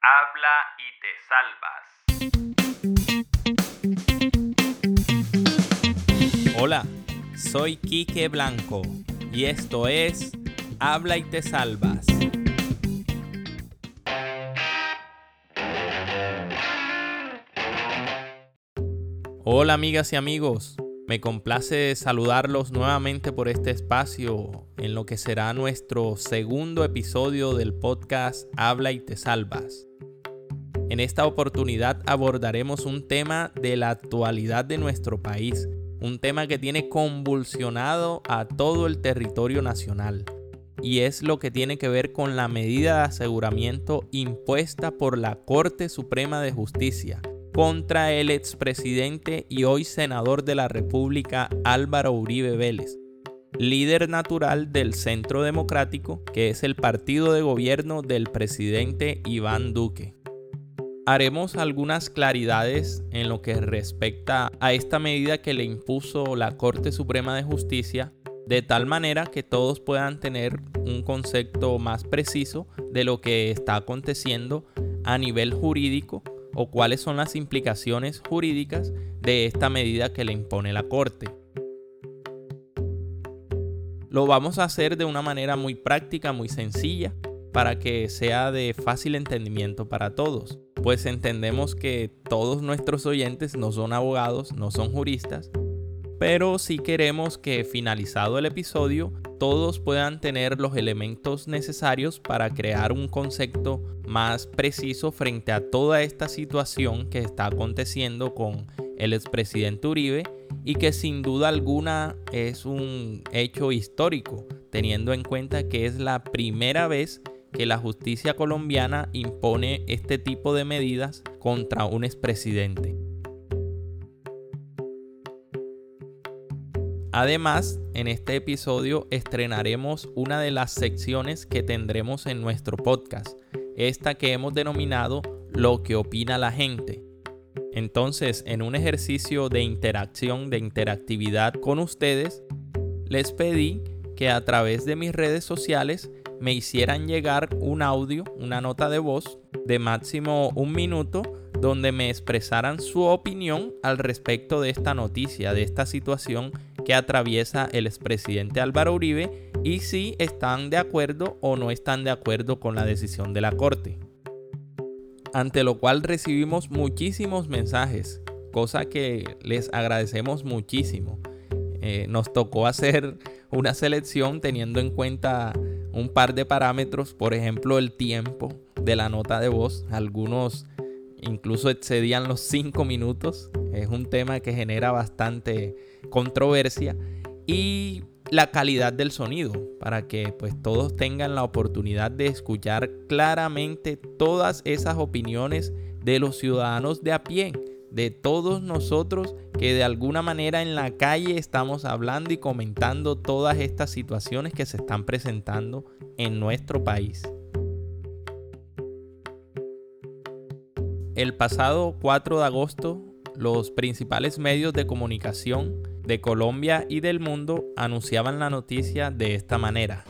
Habla y te salvas. Hola, soy Quique Blanco y esto es Habla y te salvas. Hola amigas y amigos, me complace saludarlos nuevamente por este espacio en lo que será nuestro segundo episodio del podcast Habla y te salvas. En esta oportunidad abordaremos un tema de la actualidad de nuestro país, un tema que tiene convulsionado a todo el territorio nacional, y es lo que tiene que ver con la medida de aseguramiento impuesta por la Corte Suprema de Justicia contra el expresidente y hoy senador de la República Álvaro Uribe Vélez, líder natural del Centro Democrático, que es el partido de gobierno del presidente Iván Duque. Haremos algunas claridades en lo que respecta a esta medida que le impuso la Corte Suprema de Justicia, de tal manera que todos puedan tener un concepto más preciso de lo que está aconteciendo a nivel jurídico o cuáles son las implicaciones jurídicas de esta medida que le impone la Corte. Lo vamos a hacer de una manera muy práctica, muy sencilla, para que sea de fácil entendimiento para todos, pues entendemos que todos nuestros oyentes no son abogados, no son juristas, pero sí queremos que finalizado el episodio todos puedan tener los elementos necesarios para crear un concepto más preciso frente a toda esta situación que está aconteciendo con el expresidente Uribe y que sin duda alguna es un hecho histórico, teniendo en cuenta que es la primera vez la justicia colombiana impone este tipo de medidas contra un expresidente. Además, en este episodio estrenaremos una de las secciones que tendremos en nuestro podcast, esta que hemos denominado Lo que opina la gente. Entonces, en un ejercicio de interacción, de interactividad con ustedes, les pedí que a través de mis redes sociales me hicieran llegar un audio, una nota de voz de máximo un minuto donde me expresaran su opinión al respecto de esta noticia, de esta situación que atraviesa el expresidente Álvaro Uribe y si están de acuerdo o no están de acuerdo con la decisión de la Corte. Ante lo cual recibimos muchísimos mensajes, cosa que les agradecemos muchísimo. Eh, nos tocó hacer una selección teniendo en cuenta un par de parámetros, por ejemplo el tiempo de la nota de voz. Algunos incluso excedían los 5 minutos. Es un tema que genera bastante controversia. Y la calidad del sonido, para que pues todos tengan la oportunidad de escuchar claramente todas esas opiniones de los ciudadanos de a pie, de todos nosotros que de alguna manera en la calle estamos hablando y comentando todas estas situaciones que se están presentando en nuestro país. El pasado 4 de agosto, los principales medios de comunicación de Colombia y del mundo anunciaban la noticia de esta manera.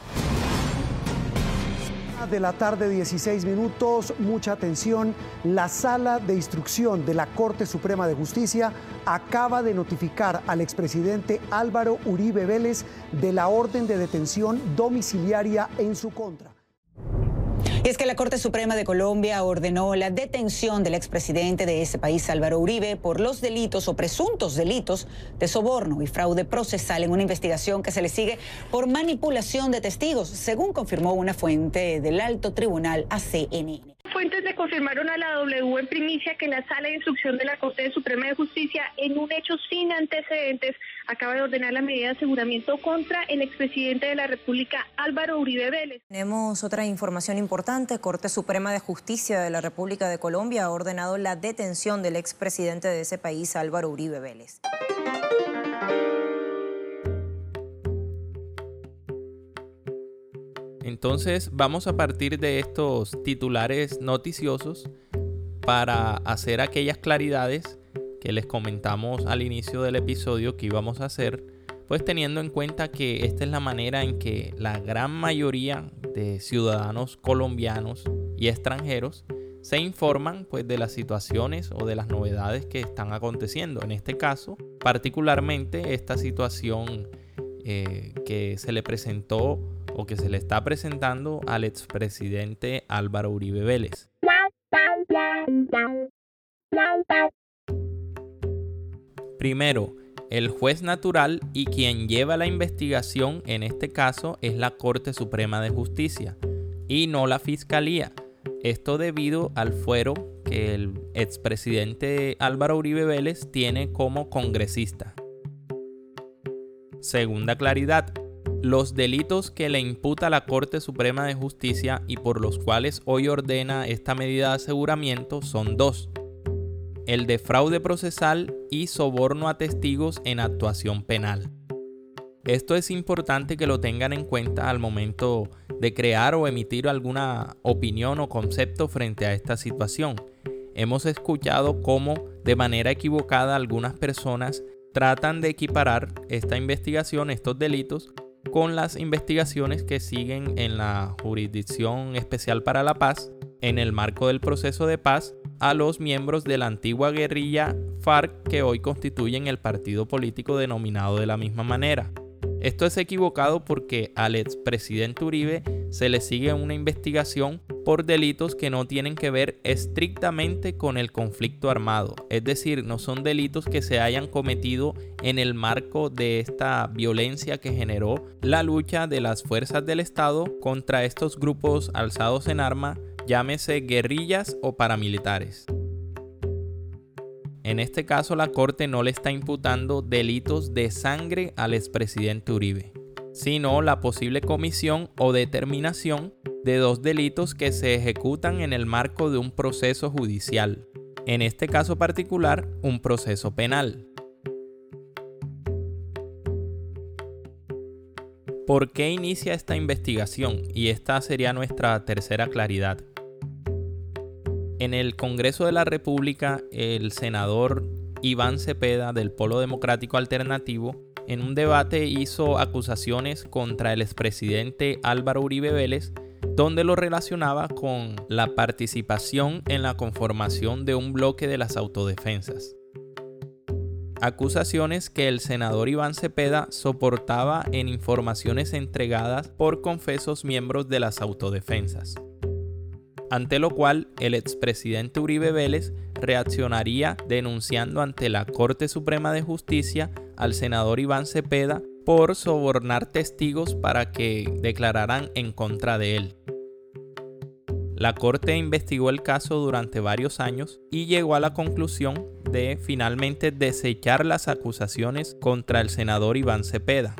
De la tarde 16 minutos, mucha atención, la sala de instrucción de la Corte Suprema de Justicia acaba de notificar al expresidente Álvaro Uribe Vélez de la orden de detención domiciliaria en su contra. Y es que la Corte Suprema de Colombia ordenó la detención del expresidente de ese país, Álvaro Uribe, por los delitos o presuntos delitos de soborno y fraude procesal en una investigación que se le sigue por manipulación de testigos, según confirmó una fuente del alto tribunal a CNN. Fuentes le confirmaron a la W en primicia que la Sala de Instrucción de la Corte Suprema de Justicia, en un hecho sin antecedentes, acaba de ordenar la medida de aseguramiento contra el expresidente de la República, Álvaro Uribe Vélez. Tenemos otra información importante. Corte Suprema de Justicia de la República de Colombia ha ordenado la detención del expresidente de ese país, Álvaro Uribe Vélez. Entonces vamos a partir de estos titulares noticiosos para hacer aquellas claridades que les comentamos al inicio del episodio que íbamos a hacer, pues teniendo en cuenta que esta es la manera en que la gran mayoría de ciudadanos colombianos y extranjeros se informan pues de las situaciones o de las novedades que están aconteciendo. En este caso, particularmente esta situación eh, que se le presentó o que se le está presentando al expresidente Álvaro Uribe Vélez. Primero, el juez natural y quien lleva la investigación en este caso es la Corte Suprema de Justicia y no la Fiscalía. Esto debido al fuero que el expresidente Álvaro Uribe Vélez tiene como congresista. Segunda claridad, los delitos que le imputa la Corte Suprema de Justicia y por los cuales hoy ordena esta medida de aseguramiento son dos. El de fraude procesal y soborno a testigos en actuación penal. Esto es importante que lo tengan en cuenta al momento de crear o emitir alguna opinión o concepto frente a esta situación. Hemos escuchado cómo de manera equivocada algunas personas tratan de equiparar esta investigación, estos delitos, con las investigaciones que siguen en la Jurisdicción Especial para la Paz en el marco del proceso de paz a los miembros de la antigua guerrilla FARC que hoy constituyen el partido político denominado de la misma manera. Esto es equivocado porque al expresidente Uribe se le sigue una investigación por delitos que no tienen que ver estrictamente con el conflicto armado, es decir, no son delitos que se hayan cometido en el marco de esta violencia que generó la lucha de las fuerzas del Estado contra estos grupos alzados en arma, llámese guerrillas o paramilitares. En este caso la Corte no le está imputando delitos de sangre al expresidente Uribe, sino la posible comisión o determinación de dos delitos que se ejecutan en el marco de un proceso judicial, en este caso particular un proceso penal. ¿Por qué inicia esta investigación? Y esta sería nuestra tercera claridad. En el Congreso de la República, el senador Iván Cepeda del Polo Democrático Alternativo en un debate hizo acusaciones contra el expresidente Álvaro Uribe Vélez donde lo relacionaba con la participación en la conformación de un bloque de las autodefensas. Acusaciones que el senador Iván Cepeda soportaba en informaciones entregadas por confesos miembros de las autodefensas ante lo cual el expresidente Uribe Vélez reaccionaría denunciando ante la Corte Suprema de Justicia al senador Iván Cepeda por sobornar testigos para que declararan en contra de él. La Corte investigó el caso durante varios años y llegó a la conclusión de finalmente desechar las acusaciones contra el senador Iván Cepeda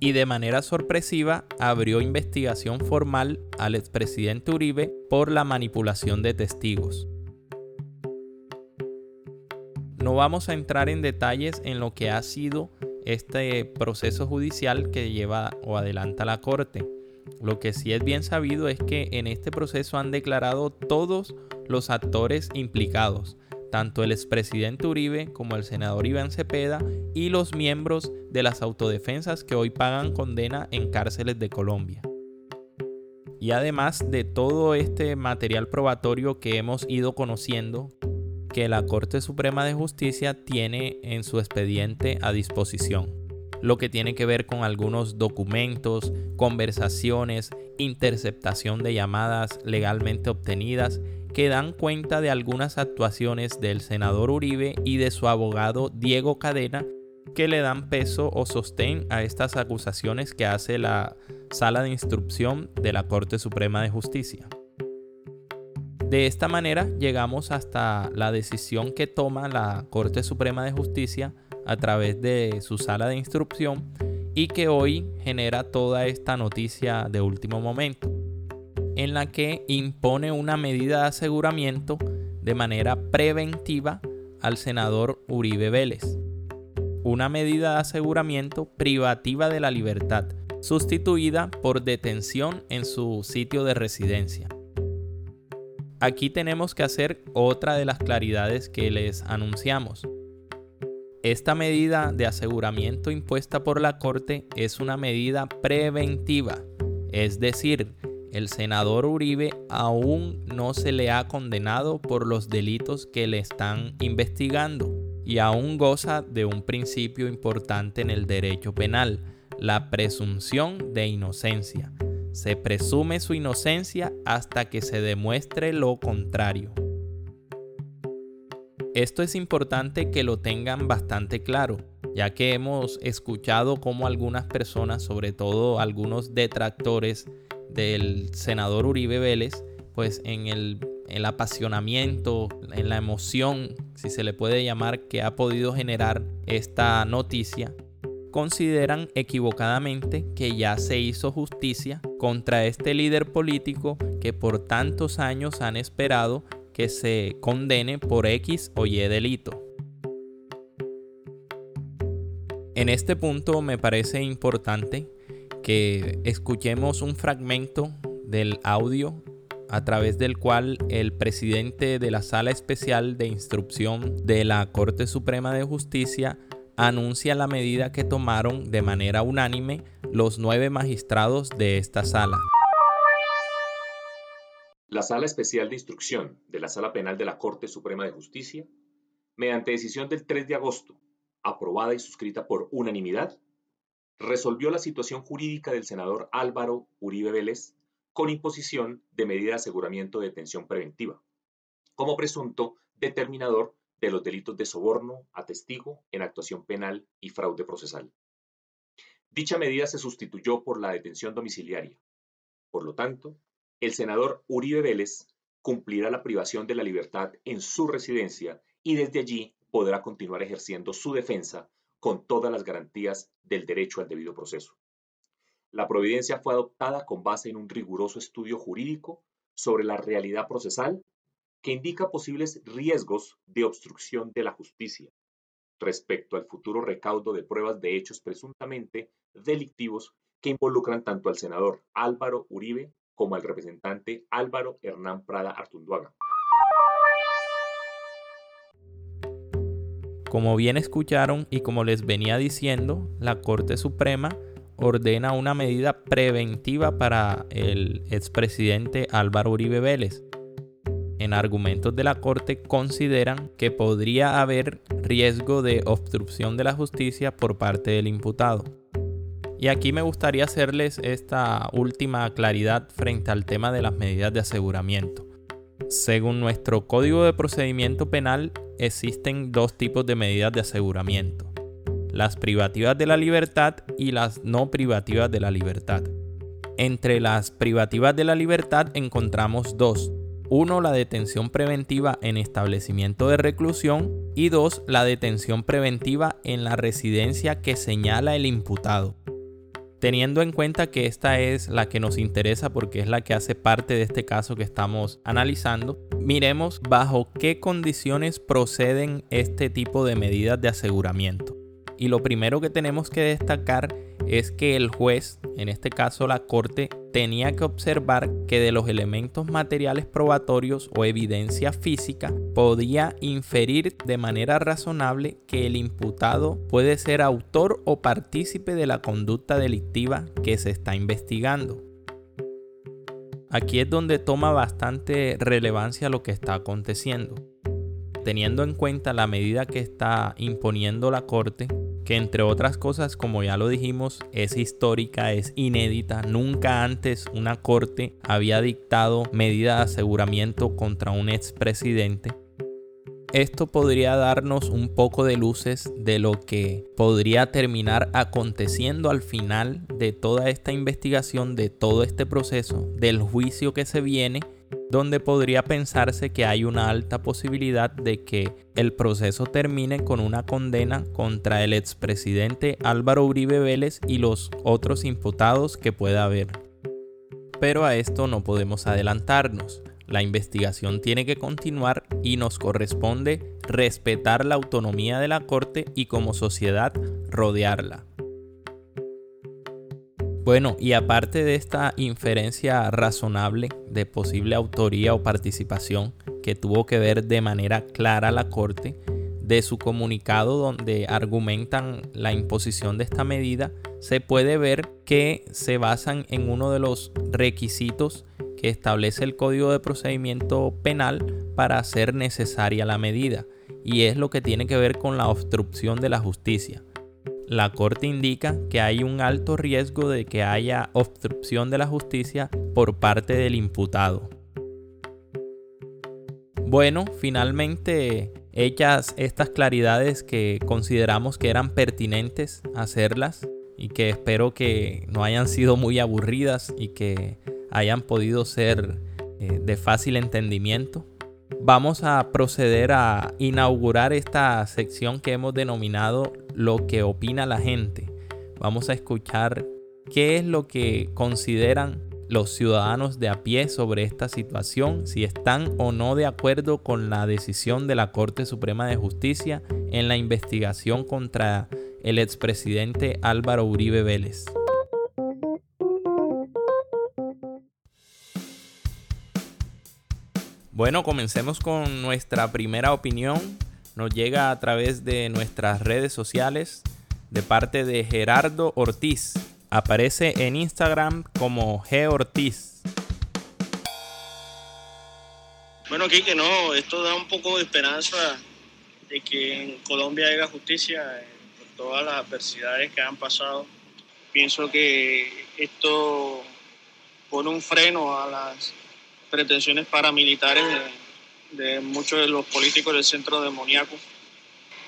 y de manera sorpresiva abrió investigación formal al expresidente Uribe por la manipulación de testigos. No vamos a entrar en detalles en lo que ha sido este proceso judicial que lleva o adelanta la Corte. Lo que sí es bien sabido es que en este proceso han declarado todos los actores implicados, tanto el expresidente Uribe como el senador Iván Cepeda y los miembros de las autodefensas que hoy pagan condena en cárceles de Colombia. Y además de todo este material probatorio que hemos ido conociendo, que la Corte Suprema de Justicia tiene en su expediente a disposición, lo que tiene que ver con algunos documentos, conversaciones, interceptación de llamadas legalmente obtenidas que dan cuenta de algunas actuaciones del senador Uribe y de su abogado Diego Cadena que le dan peso o sostén a estas acusaciones que hace la sala de instrucción de la Corte Suprema de Justicia. De esta manera llegamos hasta la decisión que toma la Corte Suprema de Justicia a través de su sala de instrucción y que hoy genera toda esta noticia de último momento en la que impone una medida de aseguramiento de manera preventiva al senador Uribe Vélez. Una medida de aseguramiento privativa de la libertad, sustituida por detención en su sitio de residencia. Aquí tenemos que hacer otra de las claridades que les anunciamos. Esta medida de aseguramiento impuesta por la Corte es una medida preventiva, es decir, el senador Uribe aún no se le ha condenado por los delitos que le están investigando y aún goza de un principio importante en el derecho penal, la presunción de inocencia. Se presume su inocencia hasta que se demuestre lo contrario. Esto es importante que lo tengan bastante claro, ya que hemos escuchado cómo algunas personas, sobre todo algunos detractores del senador Uribe Vélez, pues en el, el, apasionamiento, en la emoción, si se le puede llamar, que ha podido generar esta noticia, consideran equivocadamente que ya se hizo justicia contra este líder político que por tantos años han esperado que se condene por X o Y delito. En este punto me parece importante que escuchemos un fragmento del audio a través del cual el presidente de la Sala Especial de Instrucción de la Corte Suprema de Justicia anuncia la medida que tomaron de manera unánime los nueve magistrados de esta sala. La Sala Especial de Instrucción de la Sala Penal de la Corte Suprema de Justicia, mediante decisión del 3 de agosto, aprobada y suscrita por unanimidad, resolvió la situación jurídica del senador Álvaro Uribe Vélez con imposición de medida de aseguramiento de detención preventiva, como presunto determinador de los delitos de soborno a testigo en actuación penal y fraude procesal. Dicha medida se sustituyó por la detención domiciliaria. Por lo tanto, el senador Uribe Vélez cumplirá la privación de la libertad en su residencia y desde allí podrá continuar ejerciendo su defensa con todas las garantías del derecho al debido proceso. La providencia fue adoptada con base en un riguroso estudio jurídico sobre la realidad procesal que indica posibles riesgos de obstrucción de la justicia respecto al futuro recaudo de pruebas de hechos presuntamente delictivos que involucran tanto al senador Álvaro Uribe como al representante Álvaro Hernán Prada Artunduaga. Como bien escucharon y como les venía diciendo, la Corte Suprema ordena una medida preventiva para el expresidente Álvaro Uribe Vélez, en argumentos de la Corte consideran que podría haber riesgo de obstrucción de la justicia por parte del imputado. Y aquí me gustaría hacerles esta última claridad frente al tema de las medidas de aseguramiento. Según nuestro Código de Procedimiento Penal, existen dos tipos de medidas de aseguramiento. Las privativas de la libertad y las no privativas de la libertad. Entre las privativas de la libertad encontramos dos, uno, la detención preventiva en establecimiento de reclusión y dos, la detención preventiva en la residencia que señala el imputado. Teniendo en cuenta que esta es la que nos interesa porque es la que hace parte de este caso que estamos analizando, miremos bajo qué condiciones proceden este tipo de medidas de aseguramiento. Y lo primero que tenemos que destacar es que el juez, en este caso la corte, tenía que observar que de los elementos materiales probatorios o evidencia física podía inferir de manera razonable que el imputado puede ser autor o partícipe de la conducta delictiva que se está investigando. Aquí es donde toma bastante relevancia lo que está aconteciendo. Teniendo en cuenta la medida que está imponiendo la Corte, entre otras cosas, como ya lo dijimos, es histórica, es inédita. Nunca antes una corte había dictado medida de aseguramiento contra un expresidente. Esto podría darnos un poco de luces de lo que podría terminar aconteciendo al final de toda esta investigación, de todo este proceso, del juicio que se viene donde podría pensarse que hay una alta posibilidad de que el proceso termine con una condena contra el expresidente Álvaro Uribe Vélez y los otros imputados que pueda haber. Pero a esto no podemos adelantarnos. La investigación tiene que continuar y nos corresponde respetar la autonomía de la Corte y como sociedad rodearla. Bueno, y aparte de esta inferencia razonable de posible autoría o participación que tuvo que ver de manera clara la Corte, de su comunicado donde argumentan la imposición de esta medida, se puede ver que se basan en uno de los requisitos que establece el Código de Procedimiento Penal para hacer necesaria la medida, y es lo que tiene que ver con la obstrucción de la justicia. La Corte indica que hay un alto riesgo de que haya obstrucción de la justicia por parte del imputado. Bueno, finalmente hechas estas claridades que consideramos que eran pertinentes hacerlas y que espero que no hayan sido muy aburridas y que hayan podido ser eh, de fácil entendimiento. Vamos a proceder a inaugurar esta sección que hemos denominado lo que opina la gente. Vamos a escuchar qué es lo que consideran los ciudadanos de a pie sobre esta situación, si están o no de acuerdo con la decisión de la Corte Suprema de Justicia en la investigación contra el expresidente Álvaro Uribe Vélez. Bueno, comencemos con nuestra primera opinión. Nos llega a través de nuestras redes sociales de parte de Gerardo Ortiz. Aparece en Instagram como G Ortiz. Bueno, que no, esto da un poco de esperanza de que en Colombia haya justicia eh, por todas las adversidades que han pasado. Pienso que esto pone un freno a las pretensiones paramilitares de muchos de los políticos del centro demoníaco.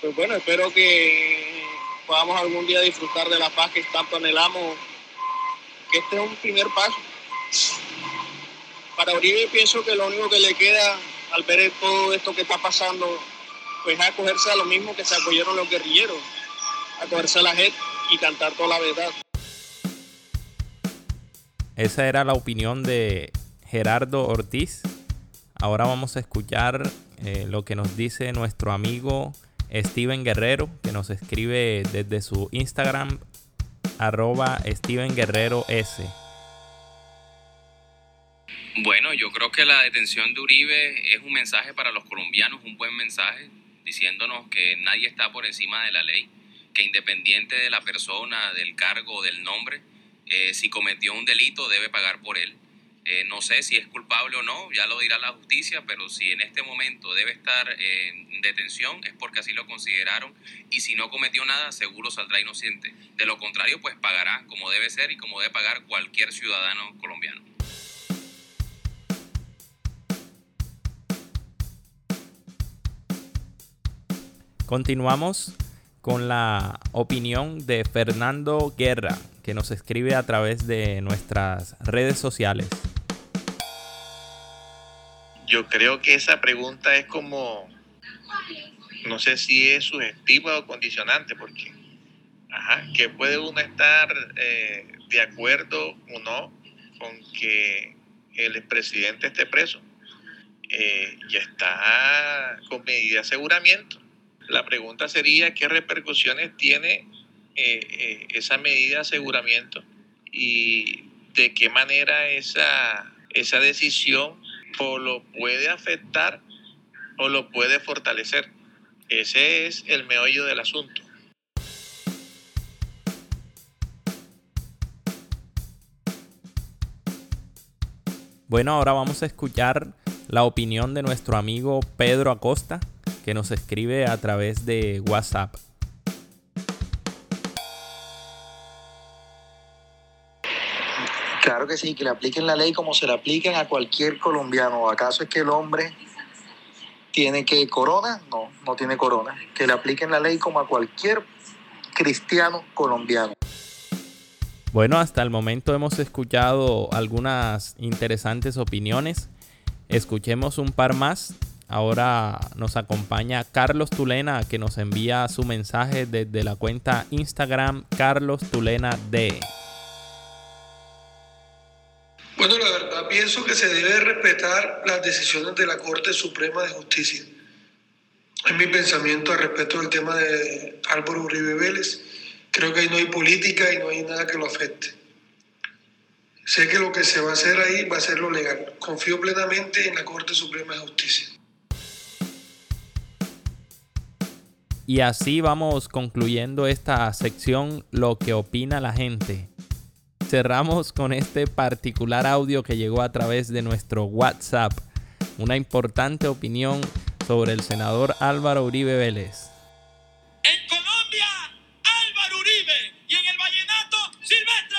Pues bueno, espero que podamos algún día disfrutar de la paz que tanto anhelamos, que este es un primer paso. Para Uribe pienso que lo único que le queda al ver todo esto que está pasando, pues es acogerse a lo mismo que se acogieron los guerrilleros, acogerse a la gente y cantar toda la verdad. Esa era la opinión de Gerardo Ortiz. Ahora vamos a escuchar eh, lo que nos dice nuestro amigo Steven Guerrero, que nos escribe desde su Instagram, arroba Steven Guerrero S. Bueno, yo creo que la detención de Uribe es un mensaje para los colombianos, un buen mensaje, diciéndonos que nadie está por encima de la ley, que independiente de la persona, del cargo, del nombre, eh, si cometió un delito debe pagar por él. Eh, no sé si es culpable o no, ya lo dirá la justicia, pero si en este momento debe estar en detención es porque así lo consideraron y si no cometió nada seguro saldrá inocente. De lo contrario, pues pagará como debe ser y como debe pagar cualquier ciudadano colombiano. Continuamos con la opinión de Fernando Guerra, que nos escribe a través de nuestras redes sociales yo creo que esa pregunta es como, no sé si es sugestiva o condicionante, porque, ajá, que puede uno estar eh, de acuerdo o no con que el expresidente esté preso. Eh, ya está con medida de aseguramiento. La pregunta sería qué repercusiones tiene eh, esa medida de aseguramiento y de qué manera esa, esa decisión o lo puede afectar o lo puede fortalecer. Ese es el meollo del asunto. Bueno, ahora vamos a escuchar la opinión de nuestro amigo Pedro Acosta, que nos escribe a través de WhatsApp. Claro que sí, que le apliquen la ley como se la apliquen a cualquier colombiano. ¿Acaso es que el hombre tiene que corona? No, no tiene corona. Que le apliquen la ley como a cualquier cristiano colombiano. Bueno, hasta el momento hemos escuchado algunas interesantes opiniones. Escuchemos un par más. Ahora nos acompaña Carlos Tulena que nos envía su mensaje desde la cuenta Instagram Carlos Tulena D. Bueno, la verdad pienso que se debe respetar las decisiones de la Corte Suprema de Justicia. Es mi pensamiento al respecto del tema de Álvaro Uribe Vélez. Creo que ahí no hay política y no hay nada que lo afecte. Sé que lo que se va a hacer ahí va a ser lo legal. Confío plenamente en la Corte Suprema de Justicia. Y así vamos concluyendo esta sección, lo que opina la gente. Cerramos con este particular audio que llegó a través de nuestro WhatsApp, una importante opinión sobre el senador Álvaro Uribe Vélez. En Colombia, Álvaro Uribe y en el vallenato, Silvestre.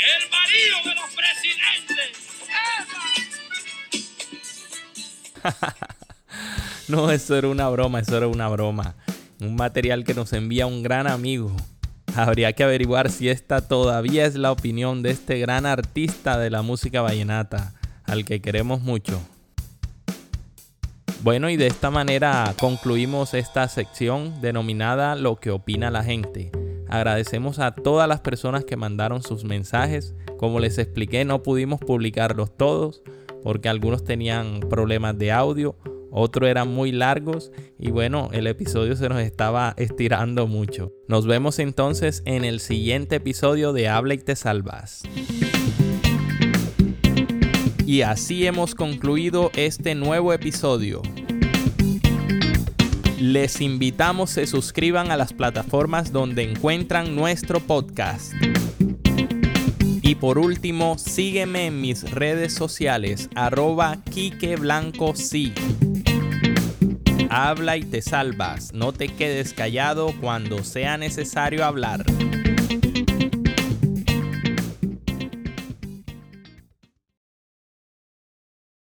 El marido de los presidentes. no, eso era una broma, eso era una broma. Un material que nos envía un gran amigo. Habría que averiguar si esta todavía es la opinión de este gran artista de la música vallenata, al que queremos mucho. Bueno, y de esta manera concluimos esta sección denominada Lo que opina la gente. Agradecemos a todas las personas que mandaron sus mensajes. Como les expliqué, no pudimos publicarlos todos porque algunos tenían problemas de audio, otros eran muy largos y bueno, el episodio se nos estaba estirando mucho. Nos vemos entonces en el siguiente episodio de Habla y te salvas. Y así hemos concluido este nuevo episodio. Les invitamos se suscriban a las plataformas donde encuentran nuestro podcast. Y por último, sígueme en mis redes sociales, arroba Quique Blanco sí. Habla y te salvas, no te quedes callado cuando sea necesario hablar.